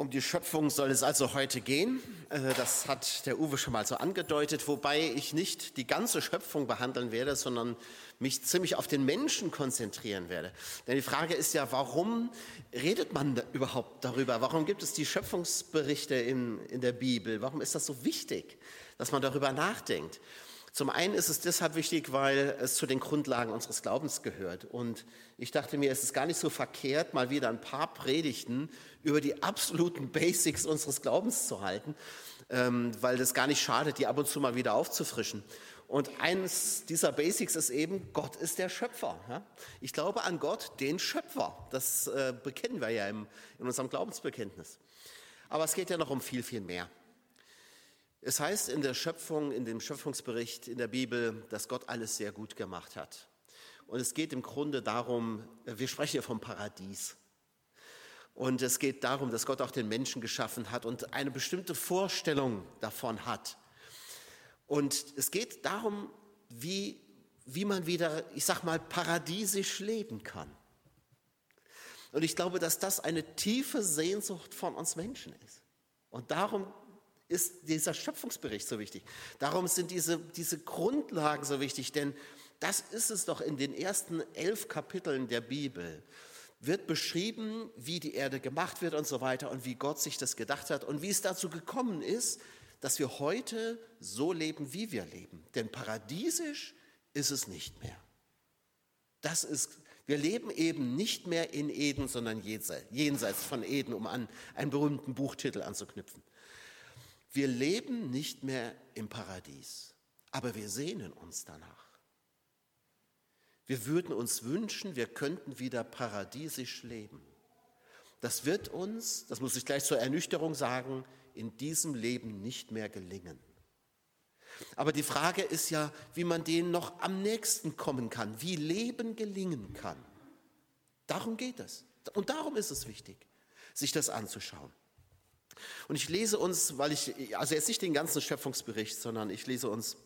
Um die Schöpfung soll es also heute gehen. Äh, das hat der Uwe schon mal so angedeutet, wobei ich nicht die ganze Schöpfung behandeln werde, sondern mich ziemlich auf den Menschen konzentrieren werde. Denn die Frage ist ja, warum redet man überhaupt darüber? Warum gibt es die Schöpfungsberichte in, in der Bibel? Warum ist das so wichtig, dass man darüber nachdenkt? Zum einen ist es deshalb wichtig, weil es zu den Grundlagen unseres Glaubens gehört. Und ich dachte mir, es ist gar nicht so verkehrt, mal wieder ein paar Predigten über die absoluten Basics unseres Glaubens zu halten, ähm, weil das gar nicht schadet, die ab und zu mal wieder aufzufrischen. Und eines dieser Basics ist eben, Gott ist der Schöpfer. Ich glaube an Gott, den Schöpfer. Das äh, bekennen wir ja in unserem Glaubensbekenntnis. Aber es geht ja noch um viel, viel mehr. Es heißt in der Schöpfung, in dem Schöpfungsbericht in der Bibel, dass Gott alles sehr gut gemacht hat. Und es geht im Grunde darum, wir sprechen hier vom Paradies. Und es geht darum, dass Gott auch den Menschen geschaffen hat und eine bestimmte Vorstellung davon hat. Und es geht darum, wie, wie man wieder, ich sag mal, paradiesisch leben kann. Und ich glaube, dass das eine tiefe Sehnsucht von uns Menschen ist. Und darum ist dieser Schöpfungsbericht so wichtig. Darum sind diese, diese Grundlagen so wichtig, denn das ist es doch in den ersten elf Kapiteln der Bibel. Wird beschrieben, wie die Erde gemacht wird und so weiter und wie Gott sich das gedacht hat und wie es dazu gekommen ist, dass wir heute so leben, wie wir leben. Denn paradiesisch ist es nicht mehr. Das ist, wir leben eben nicht mehr in Eden, sondern jenseits von Eden, um an einen berühmten Buchtitel anzuknüpfen. Wir leben nicht mehr im Paradies, aber wir sehnen uns danach. Wir würden uns wünschen, wir könnten wieder paradiesisch leben. Das wird uns, das muss ich gleich zur Ernüchterung sagen, in diesem Leben nicht mehr gelingen. Aber die Frage ist ja, wie man denen noch am nächsten kommen kann, wie Leben gelingen kann. Darum geht es. Und darum ist es wichtig, sich das anzuschauen. Und ich lese uns, weil ich, also jetzt nicht den ganzen Schöpfungsbericht, sondern ich lese uns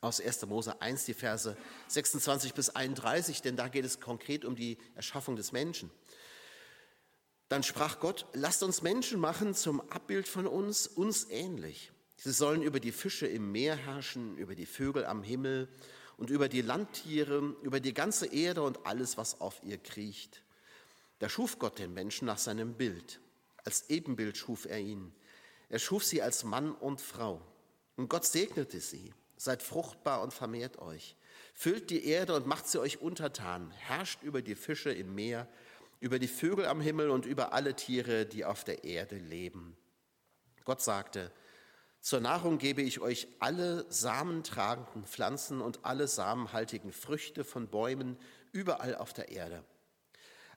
aus 1. Mose 1 die Verse 26 bis 31, denn da geht es konkret um die Erschaffung des Menschen. Dann sprach Gott, lasst uns Menschen machen zum Abbild von uns, uns ähnlich. Sie sollen über die Fische im Meer herrschen, über die Vögel am Himmel und über die Landtiere, über die ganze Erde und alles, was auf ihr kriecht. Da schuf Gott den Menschen nach seinem Bild. Als Ebenbild schuf er ihn. Er schuf sie als Mann und Frau. Und Gott segnete sie. Seid fruchtbar und vermehrt euch. Füllt die Erde und macht sie euch untertan. Herrscht über die Fische im Meer, über die Vögel am Himmel und über alle Tiere, die auf der Erde leben. Gott sagte, zur Nahrung gebe ich euch alle samentragenden Pflanzen und alle samenhaltigen Früchte von Bäumen überall auf der Erde.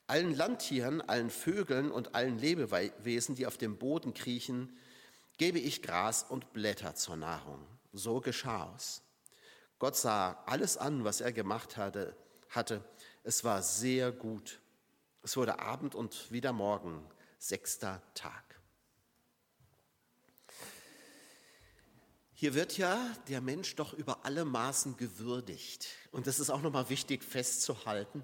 Allen Landtieren, allen Vögeln und allen Lebewesen, die auf dem Boden kriechen, gebe ich Gras und Blätter zur Nahrung. So geschah es. Gott sah alles an, was er gemacht hatte, hatte. Es war sehr gut. Es wurde Abend und wieder Morgen, sechster Tag. Hier wird ja der Mensch doch über alle Maßen gewürdigt. Und das ist auch nochmal wichtig festzuhalten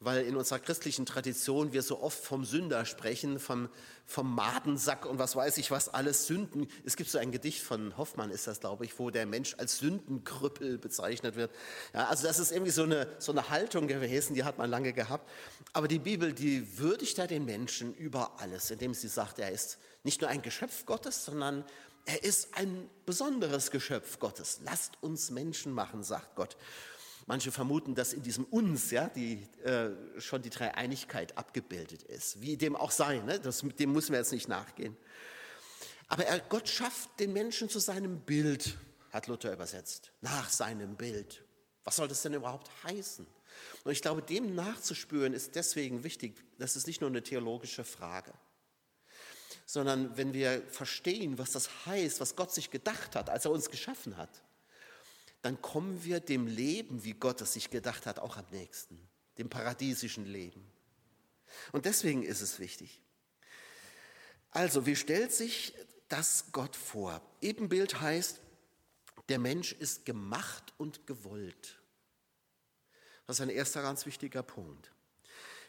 weil in unserer christlichen Tradition wir so oft vom Sünder sprechen, vom, vom Madensack und was weiß ich was, alles Sünden. Es gibt so ein Gedicht von Hoffmann, ist das, glaube ich, wo der Mensch als Sündenkrüppel bezeichnet wird. Ja, also das ist irgendwie so eine, so eine Haltung gewesen, die hat man lange gehabt. Aber die Bibel, die würdigt ja den Menschen über alles, indem sie sagt, er ist nicht nur ein Geschöpf Gottes, sondern er ist ein besonderes Geschöpf Gottes. Lasst uns Menschen machen, sagt Gott. Manche vermuten, dass in diesem Uns ja, die, äh, schon die Dreieinigkeit abgebildet ist. Wie dem auch sei, ne? das, dem müssen wir jetzt nicht nachgehen. Aber er, Gott schafft den Menschen zu seinem Bild, hat Luther übersetzt, nach seinem Bild. Was soll das denn überhaupt heißen? Und ich glaube, dem nachzuspüren ist deswegen wichtig. Das ist nicht nur eine theologische Frage, sondern wenn wir verstehen, was das heißt, was Gott sich gedacht hat, als er uns geschaffen hat, dann kommen wir dem Leben, wie Gott es sich gedacht hat, auch am nächsten, dem paradiesischen Leben. Und deswegen ist es wichtig. Also, wie stellt sich das Gott vor? Ebenbild heißt, der Mensch ist gemacht und gewollt. Das ist ein erster ganz wichtiger Punkt.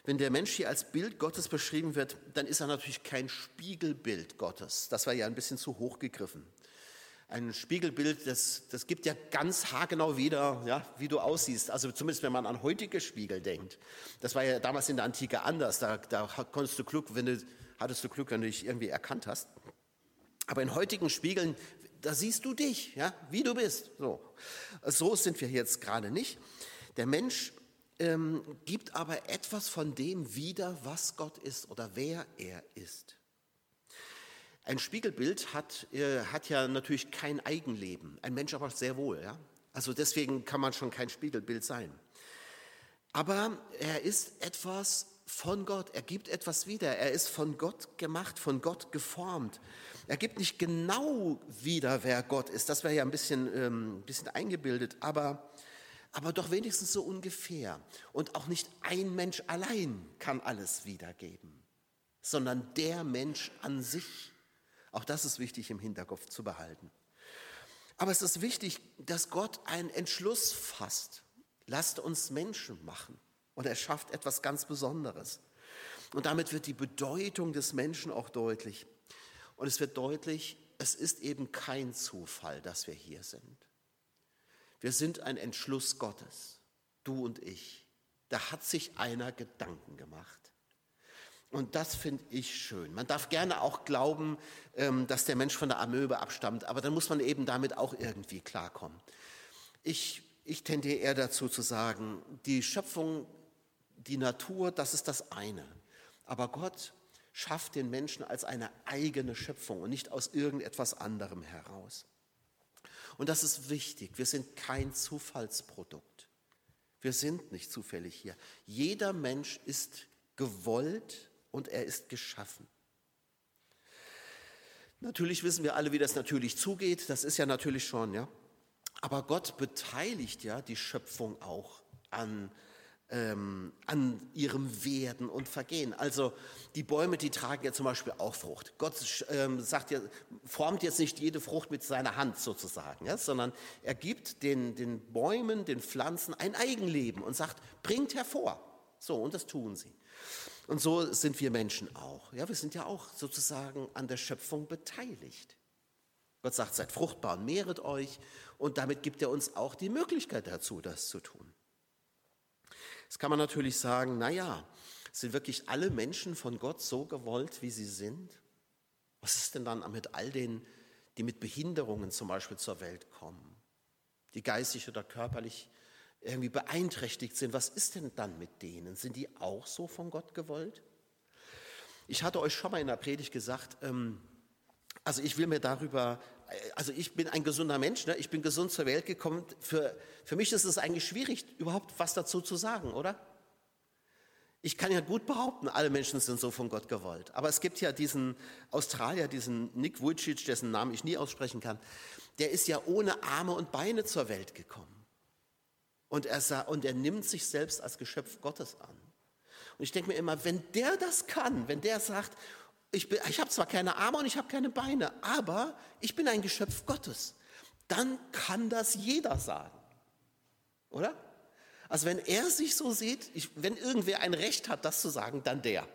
Wenn der Mensch hier als Bild Gottes beschrieben wird, dann ist er natürlich kein Spiegelbild Gottes. Das war ja ein bisschen zu hoch gegriffen. Ein Spiegelbild, das, das gibt ja ganz haargenau wieder, ja, wie du aussiehst. Also zumindest wenn man an heutige Spiegel denkt. Das war ja damals in der Antike anders. Da, da konntest du Glück, wenn du, hattest du Glück, wenn du dich irgendwie erkannt hast. Aber in heutigen Spiegeln, da siehst du dich, ja, wie du bist. So, so sind wir jetzt gerade nicht. Der Mensch ähm, gibt aber etwas von dem wieder, was Gott ist oder wer er ist. Ein Spiegelbild hat, äh, hat ja natürlich kein Eigenleben, ein Mensch aber sehr wohl. Ja? Also deswegen kann man schon kein Spiegelbild sein. Aber er ist etwas von Gott, er gibt etwas wieder, er ist von Gott gemacht, von Gott geformt. Er gibt nicht genau wieder, wer Gott ist, das wäre ja ein bisschen, ähm, bisschen eingebildet, aber, aber doch wenigstens so ungefähr. Und auch nicht ein Mensch allein kann alles wiedergeben, sondern der Mensch an sich. Auch das ist wichtig im Hinterkopf zu behalten. Aber es ist wichtig, dass Gott einen Entschluss fasst. Lasst uns Menschen machen. Und er schafft etwas ganz Besonderes. Und damit wird die Bedeutung des Menschen auch deutlich. Und es wird deutlich, es ist eben kein Zufall, dass wir hier sind. Wir sind ein Entschluss Gottes, du und ich. Da hat sich einer Gedanken gemacht. Und das finde ich schön. Man darf gerne auch glauben, ähm, dass der Mensch von der Amöbe abstammt, aber dann muss man eben damit auch irgendwie klarkommen. Ich, ich tendiere eher dazu zu sagen, die Schöpfung, die Natur, das ist das eine. Aber Gott schafft den Menschen als eine eigene Schöpfung und nicht aus irgendetwas anderem heraus. Und das ist wichtig. Wir sind kein Zufallsprodukt. Wir sind nicht zufällig hier. Jeder Mensch ist gewollt und er ist geschaffen. Natürlich wissen wir alle, wie das natürlich zugeht. Das ist ja natürlich schon, ja. Aber Gott beteiligt ja die Schöpfung auch an, ähm, an ihrem Werden und Vergehen. Also die Bäume, die tragen ja zum Beispiel auch Frucht. Gott ähm, sagt ja, formt jetzt nicht jede Frucht mit seiner Hand sozusagen, ja, sondern er gibt den, den Bäumen, den Pflanzen ein Eigenleben und sagt, bringt hervor. So, und das tun sie. Und so sind wir Menschen auch. Ja, wir sind ja auch sozusagen an der Schöpfung beteiligt. Gott sagt, seid fruchtbar und mehret euch. Und damit gibt er uns auch die Möglichkeit dazu, das zu tun. Jetzt kann man natürlich sagen, naja, sind wirklich alle Menschen von Gott so gewollt, wie sie sind? Was ist denn dann mit all denen, die mit Behinderungen zum Beispiel zur Welt kommen, die geistig oder körperlich irgendwie beeinträchtigt sind, was ist denn dann mit denen? Sind die auch so von Gott gewollt? Ich hatte euch schon mal in der Predigt gesagt, ähm, also ich will mir darüber, äh, also ich bin ein gesunder Mensch, ne? ich bin gesund zur Welt gekommen. Für, für mich ist es eigentlich schwierig, überhaupt was dazu zu sagen, oder? Ich kann ja gut behaupten, alle Menschen sind so von Gott gewollt. Aber es gibt ja diesen Australier, diesen Nick Vujicic, dessen Namen ich nie aussprechen kann, der ist ja ohne Arme und Beine zur Welt gekommen. Und er, sah, und er nimmt sich selbst als Geschöpf Gottes an. Und ich denke mir immer, wenn der das kann, wenn der sagt, ich, ich habe zwar keine Arme und ich habe keine Beine, aber ich bin ein Geschöpf Gottes, dann kann das jeder sagen. Oder? Also wenn er sich so sieht, ich, wenn irgendwer ein Recht hat, das zu sagen, dann der.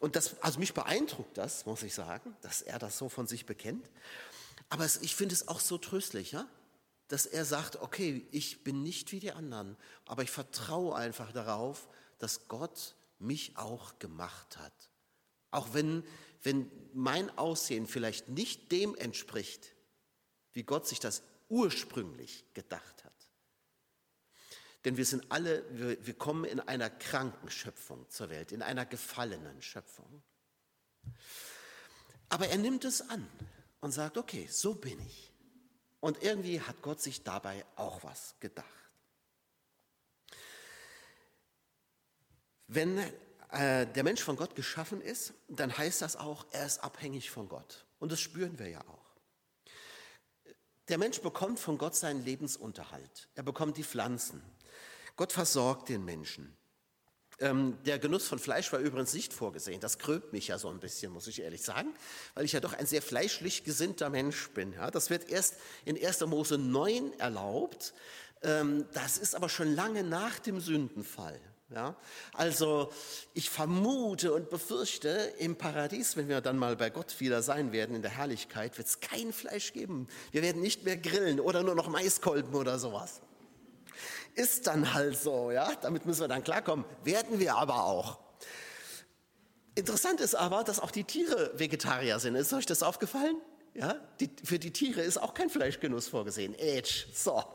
Und das, also mich beeindruckt das, muss ich sagen, dass er das so von sich bekennt. Aber es, ich finde es auch so tröstlich, ja? Dass er sagt, okay, ich bin nicht wie die anderen, aber ich vertraue einfach darauf, dass Gott mich auch gemacht hat. Auch wenn, wenn mein Aussehen vielleicht nicht dem entspricht, wie Gott sich das ursprünglich gedacht hat. Denn wir sind alle, wir, wir kommen in einer kranken Schöpfung zur Welt, in einer gefallenen Schöpfung. Aber er nimmt es an und sagt, okay, so bin ich. Und irgendwie hat Gott sich dabei auch was gedacht. Wenn äh, der Mensch von Gott geschaffen ist, dann heißt das auch, er ist abhängig von Gott. Und das spüren wir ja auch. Der Mensch bekommt von Gott seinen Lebensunterhalt. Er bekommt die Pflanzen. Gott versorgt den Menschen. Ähm, der Genuss von Fleisch war übrigens nicht vorgesehen. Das kröbt mich ja so ein bisschen, muss ich ehrlich sagen, weil ich ja doch ein sehr fleischlich gesinnter Mensch bin. Ja, das wird erst in 1. Mose 9 erlaubt. Ähm, das ist aber schon lange nach dem Sündenfall. Ja? Also ich vermute und befürchte, im Paradies, wenn wir dann mal bei Gott wieder sein werden, in der Herrlichkeit, wird es kein Fleisch geben. Wir werden nicht mehr grillen oder nur noch Maiskolben oder sowas. Ist dann halt so, ja, damit müssen wir dann klarkommen. Werden wir aber auch. Interessant ist aber, dass auch die Tiere Vegetarier sind. Ist euch das aufgefallen? Ja, die, für die Tiere ist auch kein Fleischgenuss vorgesehen. Ätsch, so.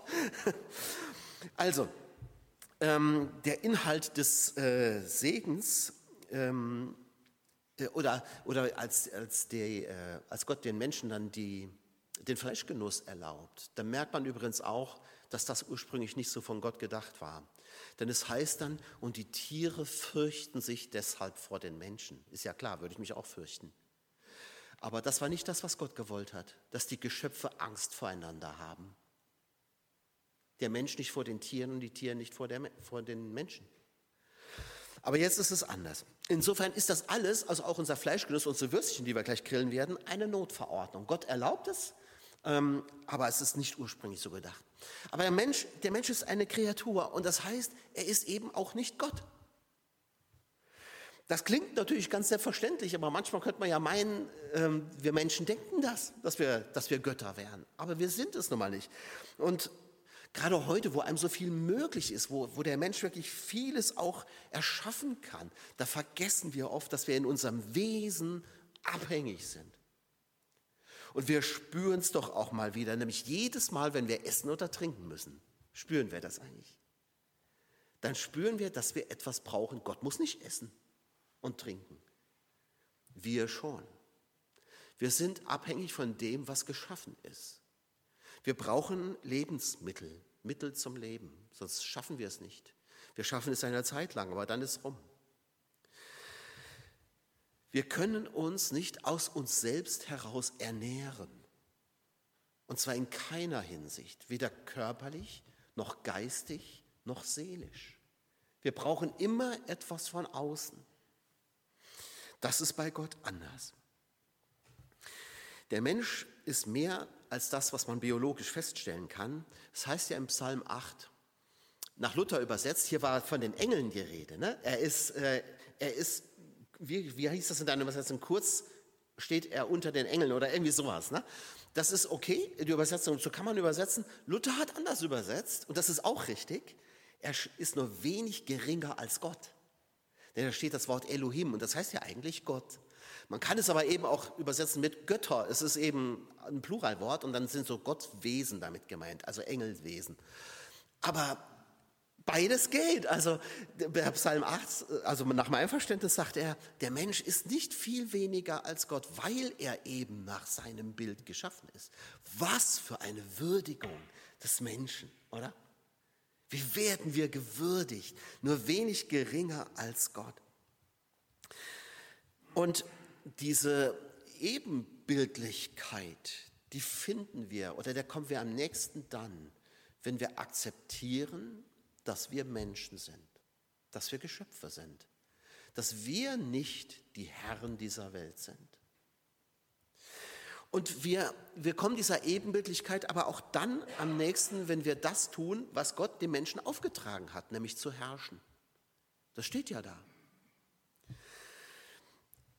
Also, ähm, der Inhalt des äh, Segens ähm, äh, oder, oder als, als, die, äh, als Gott den Menschen dann die, den Fleischgenuss erlaubt, dann merkt man übrigens auch, dass das ursprünglich nicht so von Gott gedacht war. Denn es heißt dann, und die Tiere fürchten sich deshalb vor den Menschen. Ist ja klar, würde ich mich auch fürchten. Aber das war nicht das, was Gott gewollt hat, dass die Geschöpfe Angst voreinander haben. Der Mensch nicht vor den Tieren und die Tiere nicht vor, der, vor den Menschen. Aber jetzt ist es anders. Insofern ist das alles, also auch unser Fleischgenuss, unsere Würstchen, die wir gleich grillen werden, eine Notverordnung. Gott erlaubt es, ähm, aber es ist nicht ursprünglich so gedacht. Aber der Mensch, der Mensch ist eine Kreatur und das heißt, er ist eben auch nicht Gott. Das klingt natürlich ganz selbstverständlich, aber manchmal könnte man ja meinen, ähm, wir Menschen denken das, dass wir, dass wir Götter wären. Aber wir sind es nun mal nicht. Und Gerade heute, wo einem so viel möglich ist, wo, wo der Mensch wirklich vieles auch erschaffen kann, da vergessen wir oft, dass wir in unserem Wesen abhängig sind. Und wir spüren es doch auch mal wieder, nämlich jedes Mal, wenn wir essen oder trinken müssen, spüren wir das eigentlich. Dann spüren wir, dass wir etwas brauchen. Gott muss nicht essen und trinken. Wir schon. Wir sind abhängig von dem, was geschaffen ist. Wir brauchen Lebensmittel, Mittel zum Leben, sonst schaffen wir es nicht. Wir schaffen es eine Zeit lang, aber dann ist rum. Wir können uns nicht aus uns selbst heraus ernähren. Und zwar in keiner Hinsicht, weder körperlich noch geistig noch seelisch. Wir brauchen immer etwas von außen. Das ist bei Gott anders. Der Mensch ist mehr als das, was man biologisch feststellen kann. Das heißt ja im Psalm 8, nach Luther übersetzt, hier war von den Engeln die Rede. Ne? Er ist, äh, er ist wie, wie hieß das in deiner Übersetzung, kurz steht er unter den Engeln oder irgendwie sowas. Ne? Das ist okay, die Übersetzung, so kann man übersetzen. Luther hat anders übersetzt und das ist auch richtig. Er ist nur wenig geringer als Gott. Denn da steht das Wort Elohim und das heißt ja eigentlich Gott. Man kann es aber eben auch übersetzen mit Götter. Es ist eben ein Pluralwort und dann sind so Gottwesen damit gemeint, also Engelwesen. Aber beides geht. Also der Psalm 8, also nach meinem Verständnis sagt er, der Mensch ist nicht viel weniger als Gott, weil er eben nach seinem Bild geschaffen ist. Was für eine Würdigung des Menschen, oder? Wie werden wir gewürdigt? Nur wenig geringer als Gott. Und diese Ebenbildlichkeit, die finden wir oder der kommen wir am nächsten dann, wenn wir akzeptieren, dass wir Menschen sind, dass wir Geschöpfe sind, dass wir nicht die Herren dieser Welt sind. Und wir, wir kommen dieser Ebenbildlichkeit aber auch dann am nächsten, wenn wir das tun, was Gott dem Menschen aufgetragen hat, nämlich zu herrschen. Das steht ja da.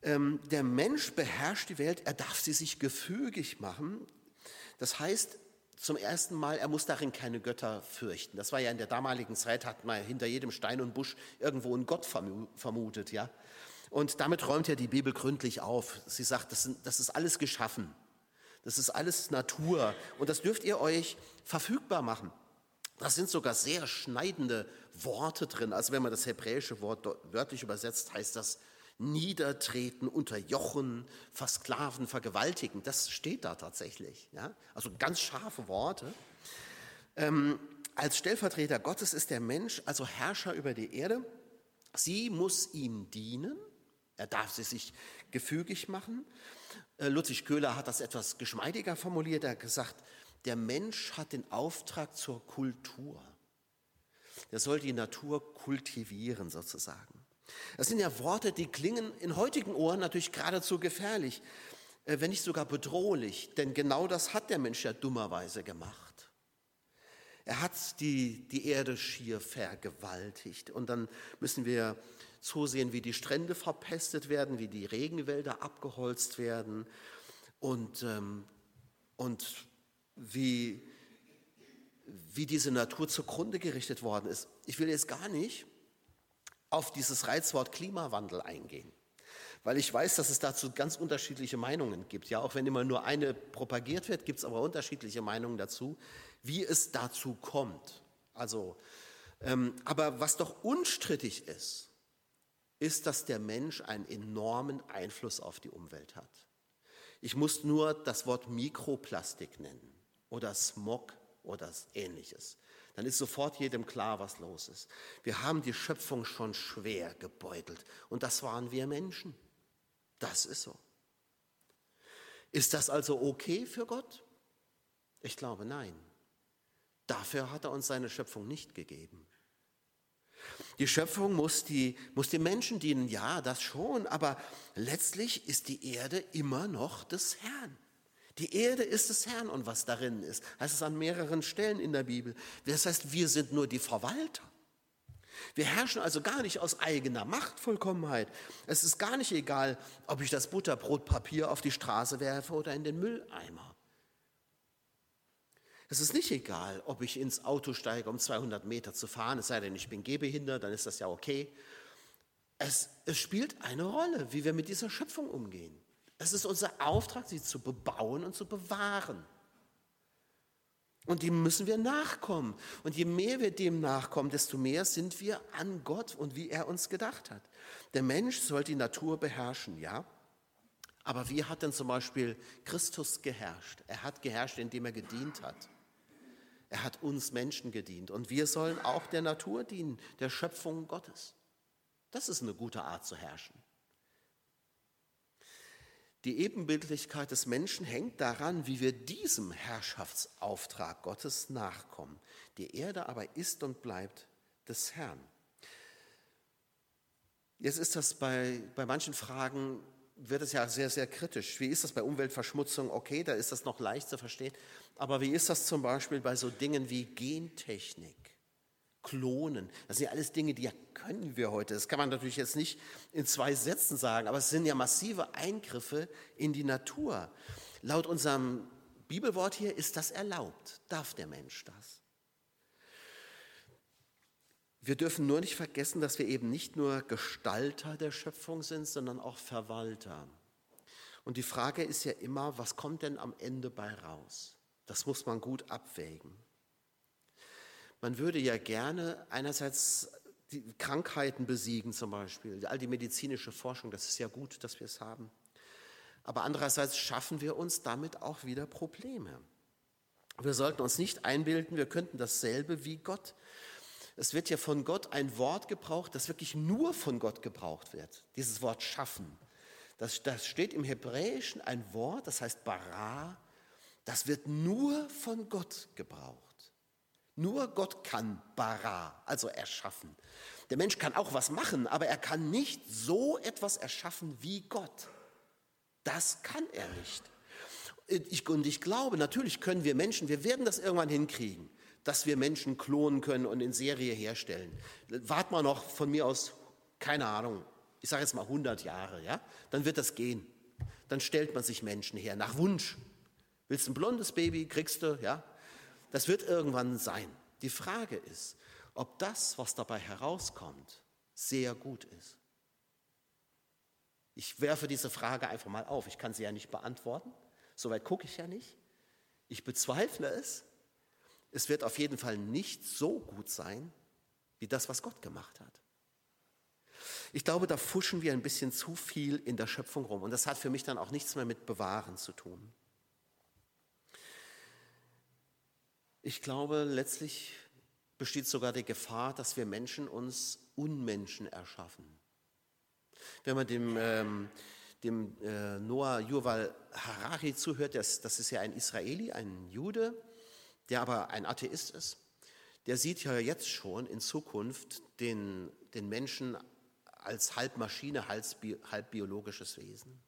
Ähm, der Mensch beherrscht die Welt, er darf sie sich gefügig machen. Das heißt, zum ersten Mal, er muss darin keine Götter fürchten. Das war ja in der damaligen Zeit, hat man hinter jedem Stein und Busch irgendwo einen Gott vermutet, ja. Und damit räumt ja die Bibel gründlich auf. Sie sagt, das, sind, das ist alles geschaffen. Das ist alles Natur. Und das dürft ihr euch verfügbar machen. Da sind sogar sehr schneidende Worte drin. Also wenn man das hebräische Wort wörtlich übersetzt, heißt das niedertreten, unterjochen, versklaven, vergewaltigen. Das steht da tatsächlich. Ja? Also ganz scharfe Worte. Ähm, als Stellvertreter Gottes ist der Mensch also Herrscher über die Erde. Sie muss ihm dienen. Er darf sie sich gefügig machen. Äh, Ludwig Köhler hat das etwas geschmeidiger formuliert. Er hat gesagt, der Mensch hat den Auftrag zur Kultur. Er soll die Natur kultivieren sozusagen. Das sind ja Worte, die klingen in heutigen Ohren natürlich geradezu gefährlich, äh, wenn nicht sogar bedrohlich, denn genau das hat der Mensch ja dummerweise gemacht. Er hat die, die Erde schier vergewaltigt. Und dann müssen wir zusehen, wie die Strände verpestet werden, wie die Regenwälder abgeholzt werden und, ähm, und wie, wie diese Natur zugrunde gerichtet worden ist. Ich will jetzt gar nicht auf dieses Reizwort Klimawandel eingehen, weil ich weiß, dass es dazu ganz unterschiedliche Meinungen gibt. Ja, auch wenn immer nur eine propagiert wird, gibt es aber unterschiedliche Meinungen dazu, wie es dazu kommt. Also, ähm, aber was doch unstrittig ist, ist, dass der Mensch einen enormen Einfluss auf die Umwelt hat. Ich muss nur das Wort Mikroplastik nennen oder Smog oder ähnliches. Dann ist sofort jedem klar, was los ist. Wir haben die Schöpfung schon schwer gebeutelt und das waren wir Menschen. Das ist so. Ist das also okay für Gott? Ich glaube nein. Dafür hat er uns seine Schöpfung nicht gegeben. Die Schöpfung muss, die, muss den Menschen dienen, ja, das schon, aber letztlich ist die Erde immer noch des Herrn. Die Erde ist des Herrn und was darin ist, heißt es an mehreren Stellen in der Bibel. Das heißt, wir sind nur die Verwalter. Wir herrschen also gar nicht aus eigener Machtvollkommenheit. Es ist gar nicht egal, ob ich das Butterbrotpapier auf die Straße werfe oder in den Mülleimer. Es ist nicht egal, ob ich ins Auto steige, um 200 Meter zu fahren, es sei denn, ich bin gehbehindert, dann ist das ja okay. Es, es spielt eine Rolle, wie wir mit dieser Schöpfung umgehen. Es ist unser Auftrag, sie zu bebauen und zu bewahren. Und dem müssen wir nachkommen. Und je mehr wir dem nachkommen, desto mehr sind wir an Gott und wie er uns gedacht hat. Der Mensch soll die Natur beherrschen, ja. Aber wie hat denn zum Beispiel Christus geherrscht? Er hat geherrscht, indem er gedient hat. Er hat uns Menschen gedient und wir sollen auch der Natur dienen, der Schöpfung Gottes. Das ist eine gute Art zu herrschen. Die Ebenbildlichkeit des Menschen hängt daran, wie wir diesem Herrschaftsauftrag Gottes nachkommen. Die Erde aber ist und bleibt des Herrn. Jetzt ist das bei, bei manchen Fragen, wird es ja sehr, sehr kritisch. Wie ist das bei Umweltverschmutzung? Okay, da ist das noch leicht zu verstehen. Aber wie ist das zum Beispiel bei so Dingen wie Gentechnik, Klonen? Das sind ja alles Dinge, die können wir heute. Das kann man natürlich jetzt nicht in zwei Sätzen sagen, aber es sind ja massive Eingriffe in die Natur. Laut unserem Bibelwort hier ist das erlaubt. Darf der Mensch das? Wir dürfen nur nicht vergessen, dass wir eben nicht nur Gestalter der Schöpfung sind, sondern auch Verwalter. Und die Frage ist ja immer, was kommt denn am Ende bei raus? Das muss man gut abwägen. Man würde ja gerne einerseits die Krankheiten besiegen zum Beispiel, all die medizinische Forschung, das ist ja gut, dass wir es haben. Aber andererseits schaffen wir uns damit auch wieder Probleme. Wir sollten uns nicht einbilden, wir könnten dasselbe wie Gott. Es wird ja von Gott ein Wort gebraucht, das wirklich nur von Gott gebraucht wird. Dieses Wort schaffen. Das, das steht im Hebräischen ein Wort, das heißt bara, das wird nur von Gott gebraucht. Nur Gott kann bara, also erschaffen. Der Mensch kann auch was machen, aber er kann nicht so etwas erschaffen wie Gott. Das kann er nicht. Ich, und ich glaube, natürlich können wir Menschen, wir werden das irgendwann hinkriegen, dass wir Menschen klonen können und in Serie herstellen. Wart mal noch von mir aus, keine Ahnung, ich sage jetzt mal 100 Jahre, ja? Dann wird das gehen. Dann stellt man sich Menschen her, nach Wunsch. Willst du ein blondes Baby, kriegst du, ja? Das wird irgendwann sein. Die Frage ist, ob das, was dabei herauskommt, sehr gut ist. Ich werfe diese Frage einfach mal auf. Ich kann sie ja nicht beantworten. Soweit gucke ich ja nicht. Ich bezweifle es. Es wird auf jeden Fall nicht so gut sein, wie das, was Gott gemacht hat. Ich glaube, da fuschen wir ein bisschen zu viel in der Schöpfung rum. Und das hat für mich dann auch nichts mehr mit Bewahren zu tun. Ich glaube, letztlich besteht sogar die Gefahr, dass wir Menschen uns Unmenschen erschaffen. Wenn man dem, ähm, dem äh, Noah Yuval Harari zuhört, das, das ist ja ein Israeli, ein Jude, der aber ein Atheist ist, der sieht ja jetzt schon in Zukunft den, den Menschen als halb Maschine, halb biologisches Wesen.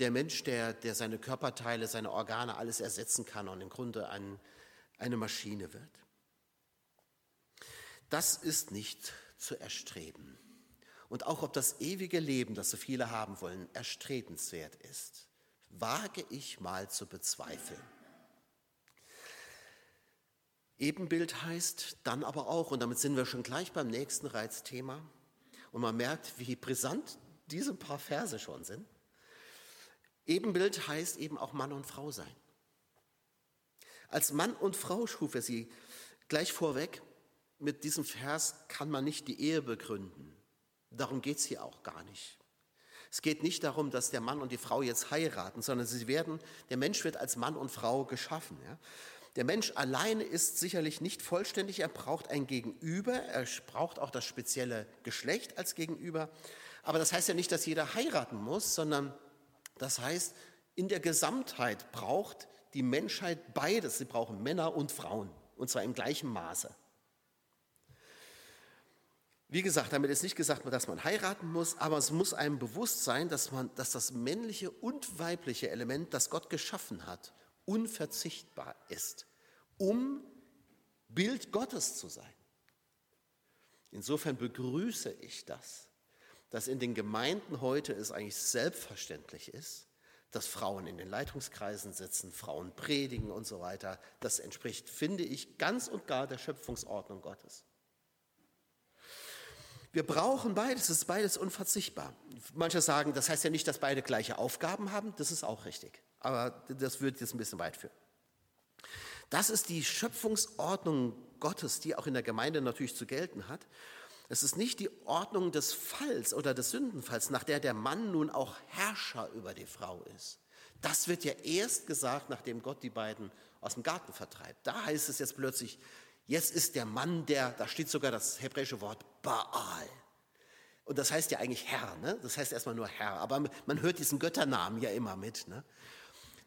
Der Mensch, der, der seine Körperteile, seine Organe, alles ersetzen kann und im Grunde ein, eine Maschine wird. Das ist nicht zu erstreben. Und auch ob das ewige Leben, das so viele haben wollen, erstrebenswert ist, wage ich mal zu bezweifeln. Ebenbild heißt dann aber auch, und damit sind wir schon gleich beim nächsten Reizthema, und man merkt, wie brisant diese paar Verse schon sind. Ebenbild heißt eben auch Mann und Frau sein. Als Mann und Frau schuf er sie gleich vorweg. Mit diesem Vers kann man nicht die Ehe begründen. Darum geht es hier auch gar nicht. Es geht nicht darum, dass der Mann und die Frau jetzt heiraten, sondern sie werden, der Mensch wird als Mann und Frau geschaffen. Ja? Der Mensch alleine ist sicherlich nicht vollständig. Er braucht ein Gegenüber. Er braucht auch das spezielle Geschlecht als Gegenüber. Aber das heißt ja nicht, dass jeder heiraten muss, sondern das heißt, in der Gesamtheit braucht die Menschheit beides. Sie brauchen Männer und Frauen, und zwar im gleichen Maße. Wie gesagt, damit ist nicht gesagt, dass man heiraten muss, aber es muss einem bewusst sein, dass, man, dass das männliche und weibliche Element, das Gott geschaffen hat, unverzichtbar ist, um Bild Gottes zu sein. Insofern begrüße ich das, dass in den Gemeinden heute es eigentlich selbstverständlich ist, dass Frauen in den Leitungskreisen sitzen, Frauen predigen und so weiter. Das entspricht, finde ich, ganz und gar der Schöpfungsordnung Gottes. Wir brauchen beides, es ist beides unverzichtbar. Manche sagen, das heißt ja nicht, dass beide gleiche Aufgaben haben, das ist auch richtig. Aber das wird jetzt ein bisschen weit führen. Das ist die Schöpfungsordnung Gottes, die auch in der Gemeinde natürlich zu gelten hat. Es ist nicht die Ordnung des Falls oder des Sündenfalls, nach der der Mann nun auch Herrscher über die Frau ist. Das wird ja erst gesagt, nachdem Gott die beiden aus dem Garten vertreibt. Da heißt es jetzt plötzlich, jetzt ist der Mann der, da steht sogar das hebräische Wort Baal. Und das heißt ja eigentlich Herr, ne? das heißt erstmal nur Herr, aber man hört diesen Götternamen ja immer mit. Ne?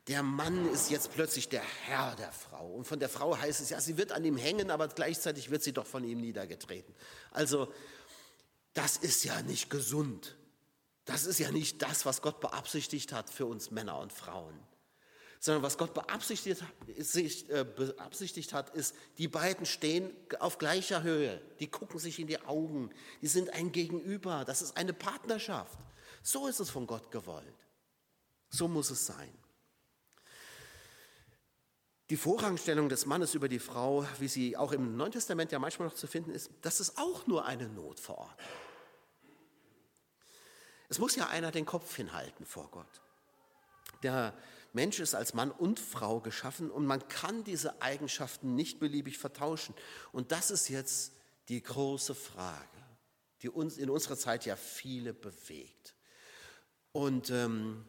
Der Mann ist jetzt plötzlich der Herr der Frau. Und von der Frau heißt es ja, sie wird an ihm hängen, aber gleichzeitig wird sie doch von ihm niedergetreten. Also, das ist ja nicht gesund. Das ist ja nicht das, was Gott beabsichtigt hat für uns Männer und Frauen. Sondern was Gott beabsichtigt, äh, beabsichtigt hat, ist, die beiden stehen auf gleicher Höhe. Die gucken sich in die Augen. Die sind ein Gegenüber. Das ist eine Partnerschaft. So ist es von Gott gewollt. So muss es sein. Die Vorrangstellung des Mannes über die Frau, wie sie auch im Neuen Testament ja manchmal noch zu finden ist, das ist auch nur eine Notverordnung. Es muss ja einer den Kopf hinhalten vor Gott. Der Mensch ist als Mann und Frau geschaffen und man kann diese Eigenschaften nicht beliebig vertauschen. Und das ist jetzt die große Frage, die uns in unserer Zeit ja viele bewegt. Und, ähm,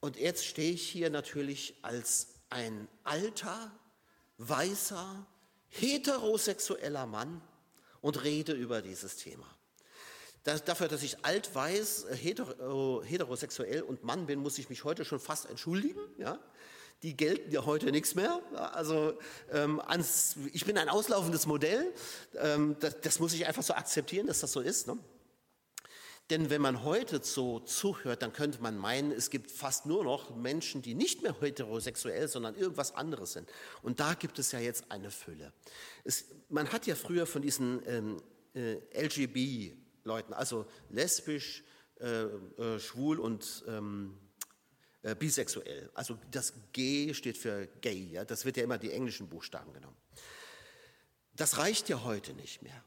und jetzt stehe ich hier natürlich als ein alter, weißer, heterosexueller Mann und rede über dieses Thema. Das, dafür, dass ich alt, weiß, hetero, heterosexuell und Mann bin, muss ich mich heute schon fast entschuldigen. Ja? Die gelten ja heute nichts mehr. Also ähm, ans, ich bin ein auslaufendes Modell. Ähm, das, das, muss ich einfach so akzeptieren, dass das so ist. Ne? Denn wenn man heute so zuhört, dann könnte man meinen, es gibt fast nur noch Menschen, die nicht mehr heterosexuell, sondern irgendwas anderes sind. Und da gibt es ja jetzt eine Fülle. Es, man hat ja früher von diesen ähm, äh, LGB-Leuten, also lesbisch, äh, äh, schwul und ähm, äh, bisexuell. Also das G steht für gay, ja? das wird ja immer die englischen Buchstaben genommen. Das reicht ja heute nicht mehr.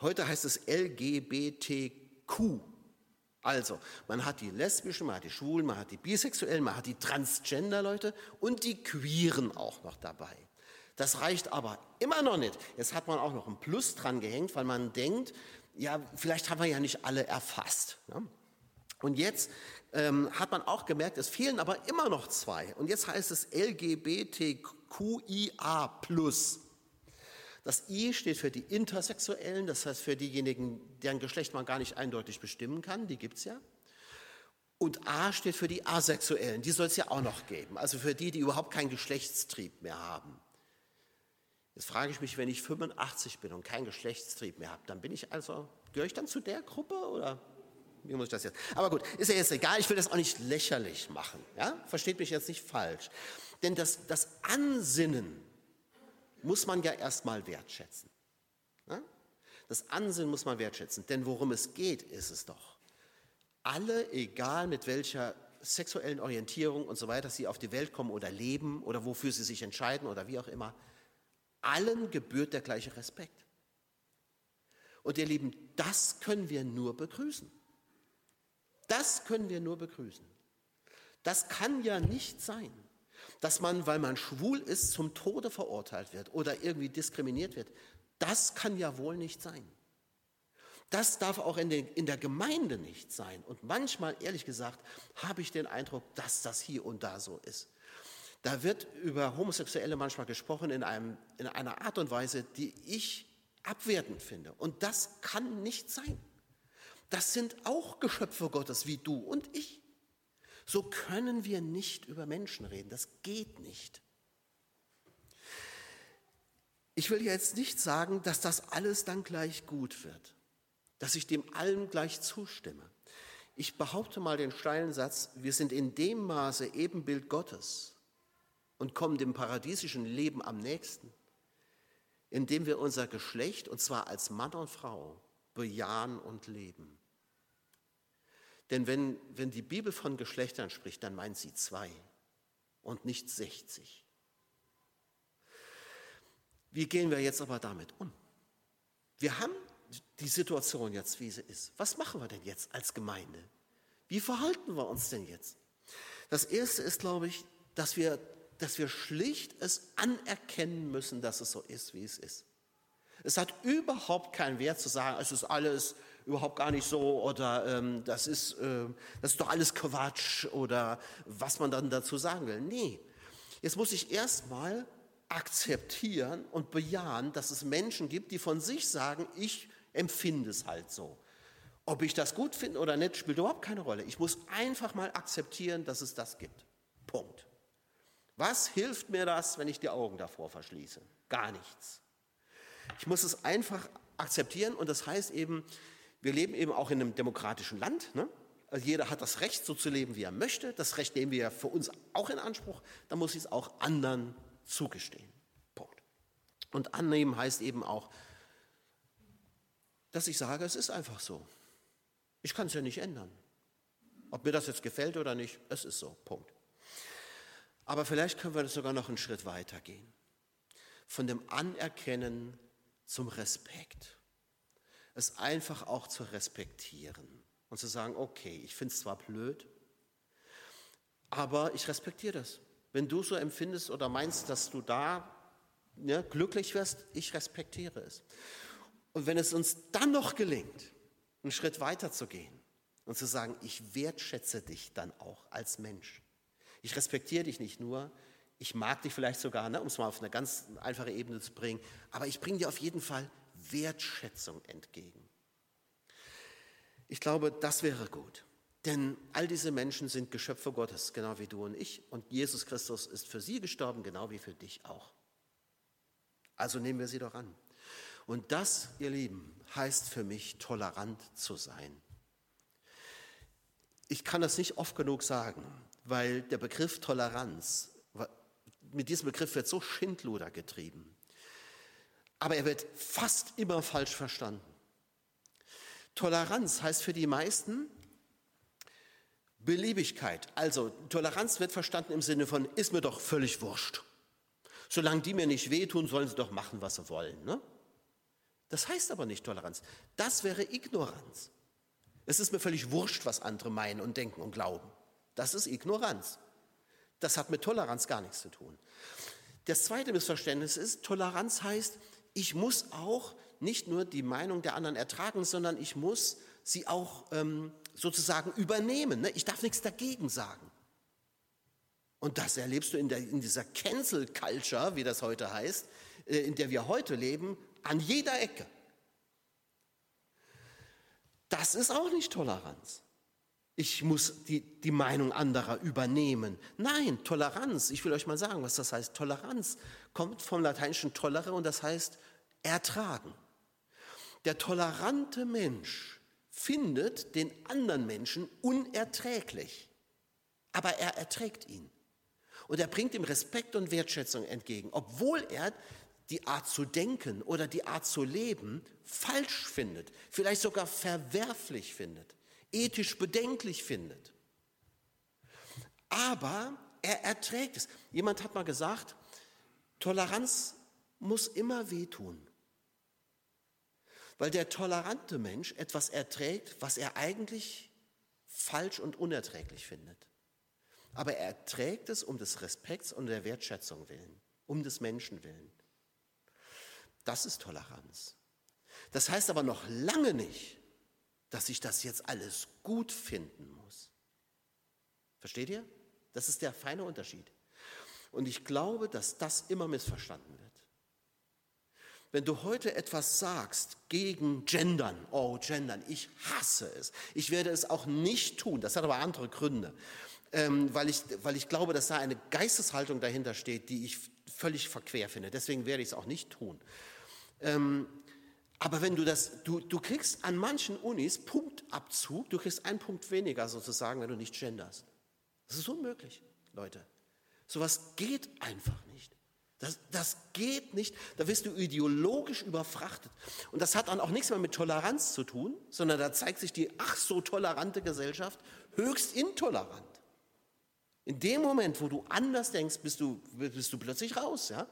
Heute heißt es LGBTQ. Q. Also, man hat die lesbischen, man hat die schwulen, man hat die bisexuellen, man hat die Transgender-Leute und die Queeren auch noch dabei. Das reicht aber immer noch nicht. Jetzt hat man auch noch ein Plus dran gehängt, weil man denkt, ja, vielleicht haben wir ja nicht alle erfasst. Ja? Und jetzt ähm, hat man auch gemerkt, es fehlen aber immer noch zwei. Und jetzt heißt es LGBTQIA+. Das I steht für die Intersexuellen, das heißt für diejenigen, deren Geschlecht man gar nicht eindeutig bestimmen kann, die gibt es ja. Und A steht für die Asexuellen, die soll es ja auch noch geben, also für die, die überhaupt keinen Geschlechtstrieb mehr haben. Jetzt frage ich mich, wenn ich 85 bin und keinen Geschlechtstrieb mehr habe, dann bin ich also, gehöre ich dann zu der Gruppe oder wie muss ich das jetzt? Aber gut, ist ja jetzt egal, ich will das auch nicht lächerlich machen, ja? Versteht mich jetzt nicht falsch. Denn das, das Ansinnen muss man ja erstmal wertschätzen. Das Ansehen muss man wertschätzen, denn worum es geht, ist es doch. Alle, egal mit welcher sexuellen Orientierung und so weiter sie auf die Welt kommen oder leben oder wofür sie sich entscheiden oder wie auch immer, allen gebührt der gleiche Respekt. Und ihr Lieben, das können wir nur begrüßen. Das können wir nur begrüßen. Das kann ja nicht sein, dass man, weil man schwul ist, zum Tode verurteilt wird oder irgendwie diskriminiert wird. Das kann ja wohl nicht sein. Das darf auch in, den, in der Gemeinde nicht sein. Und manchmal, ehrlich gesagt, habe ich den Eindruck, dass das hier und da so ist. Da wird über Homosexuelle manchmal gesprochen in, einem, in einer Art und Weise, die ich abwertend finde. Und das kann nicht sein. Das sind auch Geschöpfe Gottes wie du und ich. So können wir nicht über Menschen reden. Das geht nicht. Ich will jetzt nicht sagen, dass das alles dann gleich gut wird dass ich dem allen gleich zustimme. Ich behaupte mal den steilen Satz, wir sind in dem Maße Ebenbild Gottes und kommen dem paradiesischen Leben am nächsten, indem wir unser Geschlecht, und zwar als Mann und Frau, bejahen und leben. Denn wenn, wenn die Bibel von Geschlechtern spricht, dann meint sie zwei und nicht 60. Wie gehen wir jetzt aber damit um? Wir haben die Situation jetzt, wie sie ist. Was machen wir denn jetzt als Gemeinde? Wie verhalten wir uns denn jetzt? Das Erste ist, glaube ich, dass wir, dass wir schlicht es anerkennen müssen, dass es so ist, wie es ist. Es hat überhaupt keinen Wert zu sagen, es ist alles überhaupt gar nicht so oder ähm, das, ist, äh, das ist doch alles Quatsch oder was man dann dazu sagen will. Nee, jetzt muss ich erstmal akzeptieren und bejahen, dass es Menschen gibt, die von sich sagen, ich empfinde es halt so. Ob ich das gut finde oder nicht, spielt überhaupt keine Rolle. Ich muss einfach mal akzeptieren, dass es das gibt. Punkt. Was hilft mir das, wenn ich die Augen davor verschließe? Gar nichts. Ich muss es einfach akzeptieren und das heißt eben, wir leben eben auch in einem demokratischen Land. Ne? Also jeder hat das Recht, so zu leben, wie er möchte. Das Recht nehmen wir für uns auch in Anspruch. Da muss ich es auch anderen zugestehen. Punkt. Und annehmen heißt eben auch, dass ich sage, es ist einfach so. Ich kann es ja nicht ändern. Ob mir das jetzt gefällt oder nicht, es ist so. Punkt. Aber vielleicht können wir das sogar noch einen Schritt weiter gehen. Von dem Anerkennen zum Respekt. Es einfach auch zu respektieren und zu sagen, okay, ich finde es zwar blöd, aber ich respektiere das. Wenn du so empfindest oder meinst, dass du da ja, glücklich wirst, ich respektiere es. Und wenn es uns dann noch gelingt, einen Schritt weiter zu gehen und zu sagen, ich wertschätze dich dann auch als Mensch. Ich respektiere dich nicht nur, ich mag dich vielleicht sogar, ne, um es mal auf eine ganz einfache Ebene zu bringen, aber ich bringe dir auf jeden Fall Wertschätzung entgegen. Ich glaube, das wäre gut. Denn all diese Menschen sind Geschöpfe Gottes, genau wie du und ich. Und Jesus Christus ist für sie gestorben, genau wie für dich auch. Also nehmen wir sie doch an. Und das, ihr Lieben, heißt für mich, tolerant zu sein. Ich kann das nicht oft genug sagen, weil der Begriff Toleranz, mit diesem Begriff wird so Schindluder getrieben. Aber er wird fast immer falsch verstanden. Toleranz heißt für die meisten Beliebigkeit. Also Toleranz wird verstanden im Sinne von, ist mir doch völlig wurscht. Solange die mir nicht wehtun, sollen sie doch machen, was sie wollen. Ne? Das heißt aber nicht Toleranz. Das wäre Ignoranz. Es ist mir völlig wurscht, was andere meinen und denken und glauben. Das ist Ignoranz. Das hat mit Toleranz gar nichts zu tun. Das zweite Missverständnis ist, Toleranz heißt, ich muss auch nicht nur die Meinung der anderen ertragen, sondern ich muss sie auch ähm, sozusagen übernehmen. Ne? Ich darf nichts dagegen sagen. Und das erlebst du in, der, in dieser Cancel Culture, wie das heute heißt, äh, in der wir heute leben, an jeder Ecke. Das ist auch nicht Toleranz. Ich muss die, die Meinung anderer übernehmen. Nein, Toleranz, ich will euch mal sagen, was das heißt. Toleranz kommt vom lateinischen tollere und das heißt ertragen. Der tolerante Mensch findet den anderen Menschen unerträglich, aber er erträgt ihn. Und er bringt ihm Respekt und Wertschätzung entgegen, obwohl er die Art zu denken oder die Art zu leben falsch findet, vielleicht sogar verwerflich findet, ethisch bedenklich findet. Aber er erträgt es. Jemand hat mal gesagt, Toleranz muss immer wehtun. Weil der tolerante Mensch etwas erträgt, was er eigentlich falsch und unerträglich findet. Aber er erträgt es um des Respekts und der Wertschätzung willen, um des Menschen willen. Das ist Toleranz. Das heißt aber noch lange nicht, dass ich das jetzt alles gut finden muss. Versteht ihr? Das ist der feine Unterschied. Und ich glaube, dass das immer missverstanden wird. Wenn du heute etwas sagst gegen Gendern, oh Gendern, ich hasse es. Ich werde es auch nicht tun. Das hat aber andere Gründe, ähm, weil, ich, weil ich glaube, dass da eine Geisteshaltung dahinter steht, die ich völlig verquer finde. Deswegen werde ich es auch nicht tun. Ähm, aber wenn du das, du, du kriegst an manchen Unis Punktabzug, du kriegst einen Punkt weniger sozusagen, wenn du nicht genderst. Das ist unmöglich, Leute. Sowas geht einfach nicht. Das, das geht nicht. Da wirst du ideologisch überfrachtet. Und das hat dann auch nichts mehr mit Toleranz zu tun, sondern da zeigt sich die ach so tolerante Gesellschaft höchst intolerant. In dem Moment, wo du anders denkst, bist du, bist du plötzlich raus. Ja?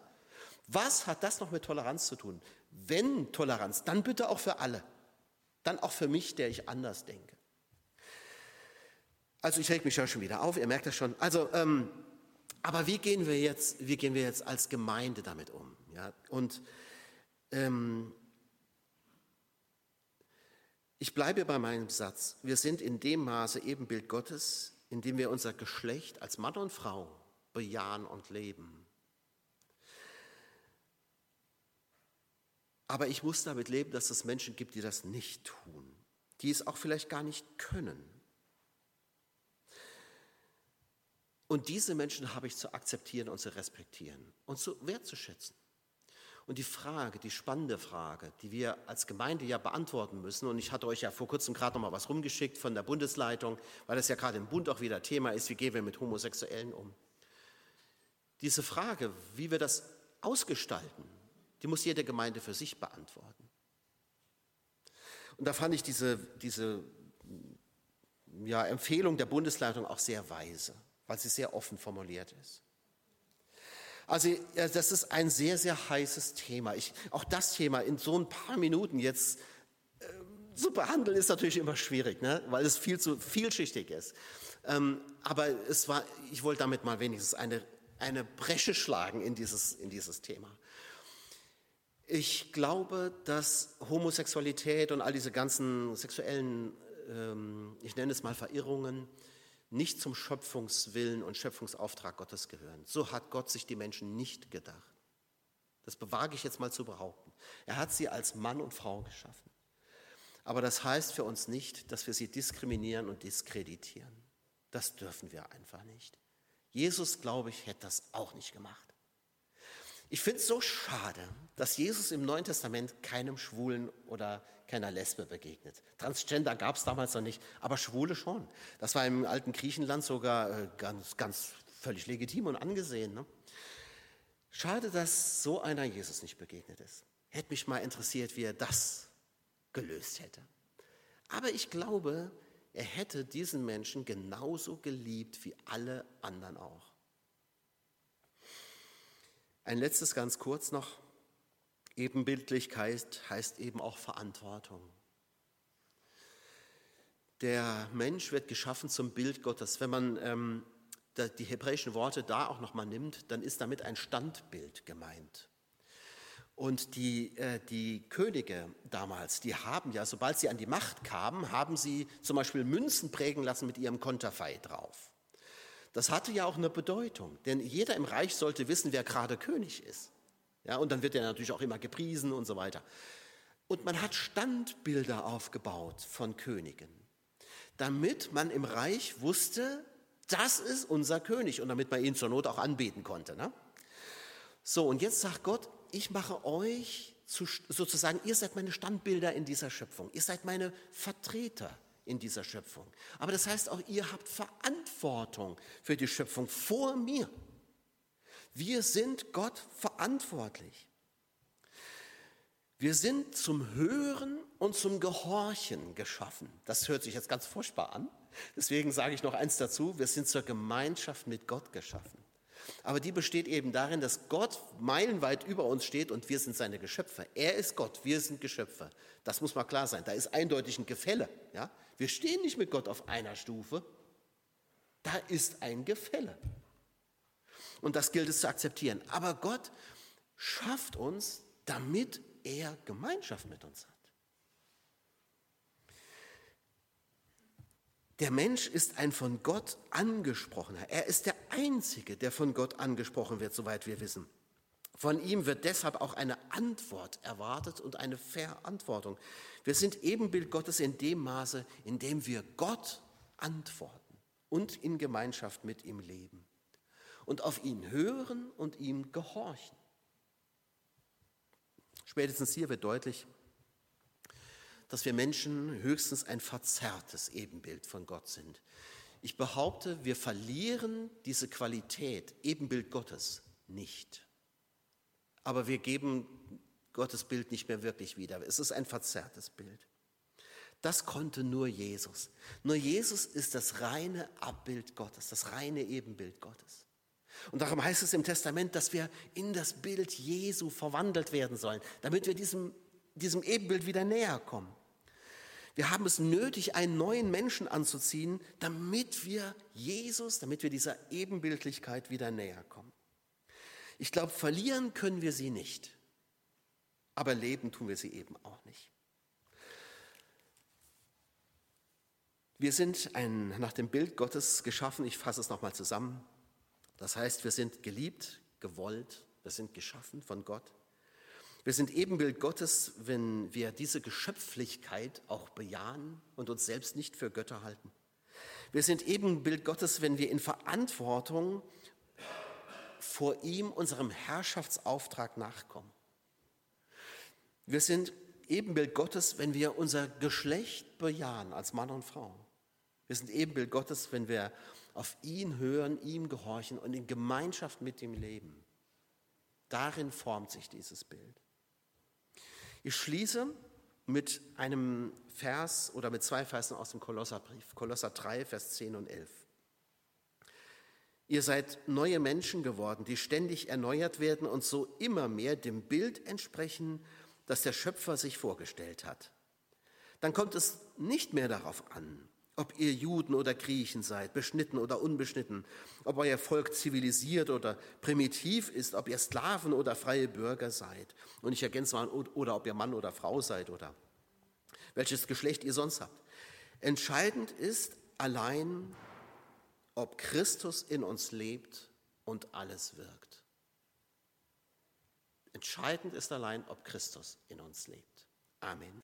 Was hat das noch mit Toleranz zu tun? Wenn Toleranz, dann bitte auch für alle. Dann auch für mich, der ich anders denke. Also ich reg mich ja schon wieder auf, ihr merkt das schon. Also ähm, aber wie gehen wir jetzt, wie gehen wir jetzt als Gemeinde damit um? Ja? Und ähm, ich bleibe bei meinem Satz. Wir sind in dem Maße Ebenbild Gottes, in dem wir unser Geschlecht als Mann und Frau bejahen und leben. Aber ich muss damit leben, dass es Menschen gibt, die das nicht tun, die es auch vielleicht gar nicht können. Und diese Menschen habe ich zu akzeptieren und zu respektieren und zu wertzuschätzen. Und die Frage, die spannende Frage, die wir als Gemeinde ja beantworten müssen, und ich hatte euch ja vor kurzem gerade noch mal was rumgeschickt von der Bundesleitung, weil das ja gerade im Bund auch wieder Thema ist, wie gehen wir mit Homosexuellen um? Diese Frage, wie wir das ausgestalten, die muss jede Gemeinde für sich beantworten. Und da fand ich diese, diese ja, Empfehlung der Bundesleitung auch sehr weise weil sie sehr offen formuliert ist. Also das ist ein sehr, sehr heißes Thema. Ich, auch das Thema in so ein paar Minuten jetzt äh, zu behandeln, ist natürlich immer schwierig, ne? weil es viel zu vielschichtig ist. Ähm, aber es war, ich wollte damit mal wenigstens eine, eine Bresche schlagen in dieses, in dieses Thema. Ich glaube, dass Homosexualität und all diese ganzen sexuellen, ähm, ich nenne es mal Verirrungen, nicht zum Schöpfungswillen und Schöpfungsauftrag Gottes gehören. So hat Gott sich die Menschen nicht gedacht. Das bewage ich jetzt mal zu behaupten. Er hat sie als Mann und Frau geschaffen. Aber das heißt für uns nicht, dass wir sie diskriminieren und diskreditieren. Das dürfen wir einfach nicht. Jesus, glaube ich, hätte das auch nicht gemacht. Ich finde es so schade, dass Jesus im Neuen Testament keinem Schwulen oder keiner Lesbe begegnet. Transgender gab es damals noch nicht, aber Schwule schon. Das war im alten Griechenland sogar äh, ganz, ganz völlig legitim und angesehen. Ne? Schade, dass so einer Jesus nicht begegnet ist. Hätte mich mal interessiert, wie er das gelöst hätte. Aber ich glaube, er hätte diesen Menschen genauso geliebt wie alle anderen auch. Ein letztes ganz kurz noch. Ebenbildlichkeit heißt eben auch Verantwortung. Der Mensch wird geschaffen zum Bild Gottes. Wenn man ähm, die hebräischen Worte da auch nochmal nimmt, dann ist damit ein Standbild gemeint. Und die, äh, die Könige damals, die haben ja, sobald sie an die Macht kamen, haben sie zum Beispiel Münzen prägen lassen mit ihrem Konterfei drauf. Das hatte ja auch eine Bedeutung, denn jeder im Reich sollte wissen, wer gerade König ist. Ja, und dann wird er natürlich auch immer gepriesen und so weiter. Und man hat Standbilder aufgebaut von Königen, damit man im Reich wusste, das ist unser König und damit man ihn zur Not auch anbeten konnte. Ne? So, und jetzt sagt Gott, ich mache euch zu, sozusagen, ihr seid meine Standbilder in dieser Schöpfung, ihr seid meine Vertreter in dieser Schöpfung. Aber das heißt auch, ihr habt Verantwortung für die Schöpfung vor mir. Wir sind Gott verantwortlich. Wir sind zum Hören und zum Gehorchen geschaffen. Das hört sich jetzt ganz furchtbar an. Deswegen sage ich noch eins dazu. Wir sind zur Gemeinschaft mit Gott geschaffen. Aber die besteht eben darin, dass Gott meilenweit über uns steht und wir sind seine Geschöpfe. Er ist Gott, wir sind Geschöpfe. Das muss mal klar sein. Da ist eindeutig ein Gefälle. Ja? Wir stehen nicht mit Gott auf einer Stufe. Da ist ein Gefälle. Und das gilt es zu akzeptieren. Aber Gott schafft uns, damit er Gemeinschaft mit uns hat. Der Mensch ist ein von Gott angesprochener. Er ist der Einzige, der von Gott angesprochen wird, soweit wir wissen. Von ihm wird deshalb auch eine Antwort erwartet und eine Verantwortung. Wir sind Ebenbild Gottes in dem Maße, in dem wir Gott antworten und in Gemeinschaft mit ihm leben und auf ihn hören und ihm gehorchen. Spätestens hier wird deutlich, dass wir Menschen höchstens ein verzerrtes Ebenbild von Gott sind. Ich behaupte, wir verlieren diese Qualität, Ebenbild Gottes, nicht. Aber wir geben Gottes Bild nicht mehr wirklich wieder. Es ist ein verzerrtes Bild. Das konnte nur Jesus. Nur Jesus ist das reine Abbild Gottes, das reine Ebenbild Gottes. Und darum heißt es im Testament, dass wir in das Bild Jesu verwandelt werden sollen, damit wir diesem, diesem Ebenbild wieder näher kommen. Wir haben es nötig, einen neuen Menschen anzuziehen, damit wir Jesus, damit wir dieser Ebenbildlichkeit wieder näher kommen. Ich glaube, verlieren können wir sie nicht, aber leben tun wir sie eben auch nicht. Wir sind ein, nach dem Bild Gottes geschaffen, ich fasse es nochmal zusammen. Das heißt, wir sind geliebt, gewollt, wir sind geschaffen von Gott. Wir sind Ebenbild Gottes, wenn wir diese Geschöpflichkeit auch bejahen und uns selbst nicht für Götter halten. Wir sind Ebenbild Gottes, wenn wir in Verantwortung vor ihm unserem Herrschaftsauftrag nachkommen. Wir sind Ebenbild Gottes, wenn wir unser Geschlecht bejahen als Mann und Frau. Wir sind Ebenbild Gottes, wenn wir auf ihn hören, ihm gehorchen und in Gemeinschaft mit ihm leben. Darin formt sich dieses Bild. Ich schließe mit einem Vers oder mit zwei Versen aus dem Kolosserbrief, Kolosser 3, Vers 10 und 11. Ihr seid neue Menschen geworden, die ständig erneuert werden und so immer mehr dem Bild entsprechen, das der Schöpfer sich vorgestellt hat. Dann kommt es nicht mehr darauf an, ob ihr Juden oder Griechen seid, beschnitten oder unbeschnitten, ob euer Volk zivilisiert oder primitiv ist, ob ihr Sklaven oder freie Bürger seid. Und ich ergänze mal, oder ob ihr Mann oder Frau seid oder welches Geschlecht ihr sonst habt. Entscheidend ist allein, ob Christus in uns lebt und alles wirkt. Entscheidend ist allein, ob Christus in uns lebt. Amen.